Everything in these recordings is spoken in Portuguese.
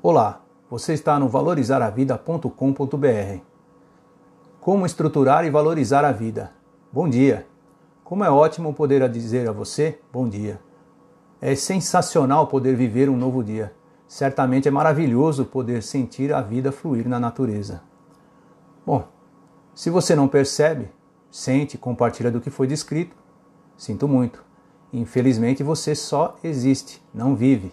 Olá, você está no valorizaravida.com.br. Como estruturar e valorizar a vida? Bom dia! Como é ótimo poder dizer a você bom dia. É sensacional poder viver um novo dia. Certamente é maravilhoso poder sentir a vida fluir na natureza. Bom, se você não percebe, sente, compartilha do que foi descrito, sinto muito. Infelizmente você só existe, não vive.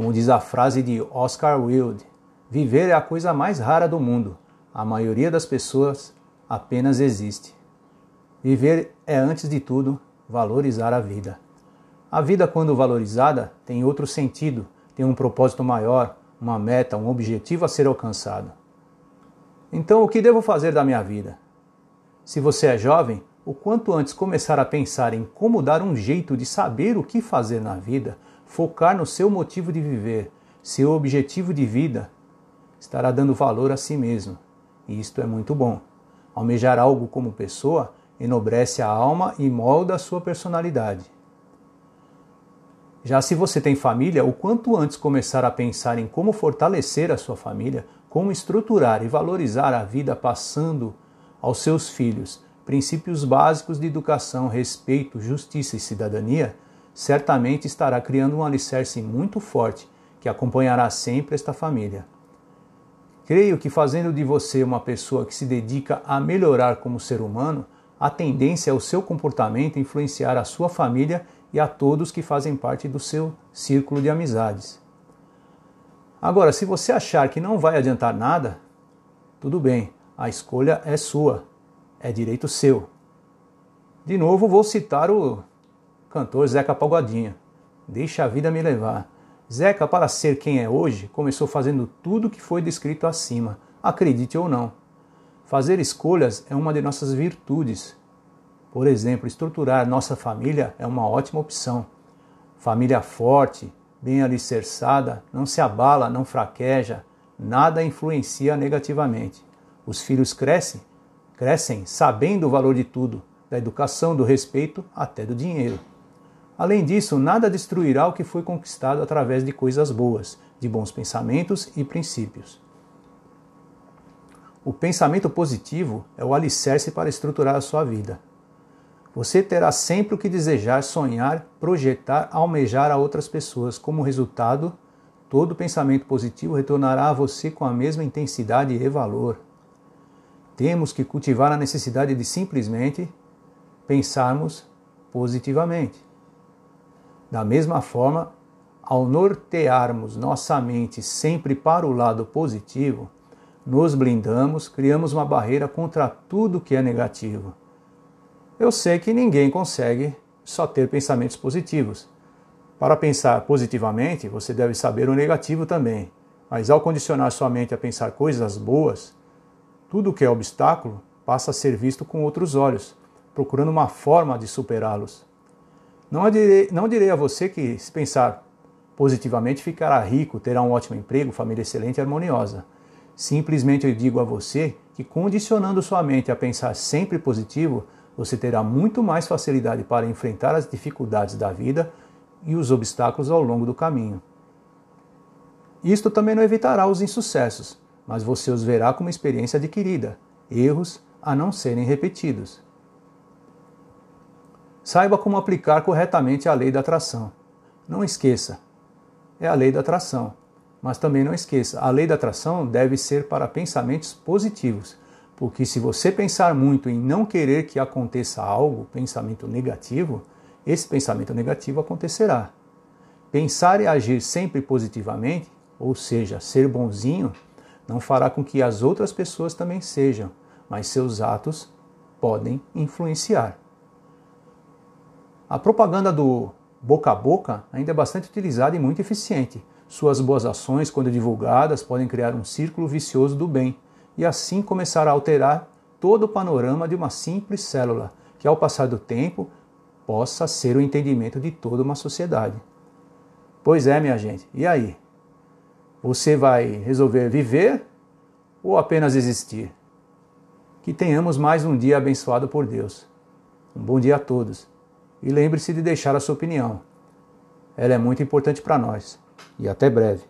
Como diz a frase de Oscar Wilde, viver é a coisa mais rara do mundo. A maioria das pessoas apenas existe. Viver é, antes de tudo, valorizar a vida. A vida, quando valorizada, tem outro sentido, tem um propósito maior, uma meta, um objetivo a ser alcançado. Então, o que devo fazer da minha vida? Se você é jovem, o quanto antes começar a pensar em como dar um jeito de saber o que fazer na vida, focar no seu motivo de viver, seu objetivo de vida, estará dando valor a si mesmo. E isto é muito bom. Almejar algo como pessoa enobrece a alma e molda a sua personalidade. Já se você tem família, o quanto antes começar a pensar em como fortalecer a sua família, como estruturar e valorizar a vida passando aos seus filhos princípios básicos de educação, respeito, justiça e cidadania, certamente estará criando um alicerce muito forte que acompanhará sempre esta família. Creio que fazendo de você uma pessoa que se dedica a melhorar como ser humano, a tendência é o seu comportamento influenciar a sua família e a todos que fazem parte do seu círculo de amizades. Agora, se você achar que não vai adiantar nada, tudo bem, a escolha é sua, é direito seu. De novo, vou citar o cantor Zeca Pagodinho. Deixa a vida me levar. Zeca, para ser quem é hoje, começou fazendo tudo o que foi descrito acima, acredite ou não. Fazer escolhas é uma de nossas virtudes. Por exemplo, estruturar nossa família é uma ótima opção. Família forte, bem alicerçada, não se abala, não fraqueja, nada influencia negativamente. Os filhos crescem, crescem sabendo o valor de tudo, da educação, do respeito, até do dinheiro. Além disso, nada destruirá o que foi conquistado através de coisas boas, de bons pensamentos e princípios. O pensamento positivo é o alicerce para estruturar a sua vida. Você terá sempre o que desejar, sonhar, projetar, almejar a outras pessoas. Como resultado, todo pensamento positivo retornará a você com a mesma intensidade e valor. Temos que cultivar a necessidade de simplesmente pensarmos positivamente. Da mesma forma, ao nortearmos nossa mente sempre para o lado positivo, nos blindamos, criamos uma barreira contra tudo que é negativo. Eu sei que ninguém consegue só ter pensamentos positivos. Para pensar positivamente, você deve saber o negativo também. Mas ao condicionar sua mente a pensar coisas boas, tudo que é obstáculo passa a ser visto com outros olhos, procurando uma forma de superá-los. Não direi, não direi a você que, se pensar positivamente, ficará rico, terá um ótimo emprego, família excelente e harmoniosa. Simplesmente eu digo a você que, condicionando sua mente a pensar sempre positivo, você terá muito mais facilidade para enfrentar as dificuldades da vida e os obstáculos ao longo do caminho. Isto também não evitará os insucessos, mas você os verá como experiência adquirida, erros a não serem repetidos. Saiba como aplicar corretamente a lei da atração. Não esqueça, é a lei da atração. Mas também não esqueça, a lei da atração deve ser para pensamentos positivos, porque se você pensar muito em não querer que aconteça algo, pensamento negativo, esse pensamento negativo acontecerá. Pensar e agir sempre positivamente, ou seja, ser bonzinho, não fará com que as outras pessoas também sejam, mas seus atos podem influenciar. A propaganda do boca a boca ainda é bastante utilizada e muito eficiente. Suas boas ações, quando divulgadas, podem criar um círculo vicioso do bem e assim começar a alterar todo o panorama de uma simples célula, que ao passar do tempo possa ser o entendimento de toda uma sociedade. Pois é, minha gente, e aí? Você vai resolver viver ou apenas existir? Que tenhamos mais um dia abençoado por Deus. Um bom dia a todos e lembre-se de deixar a sua opinião. Ela é muito importante para nós. E até breve.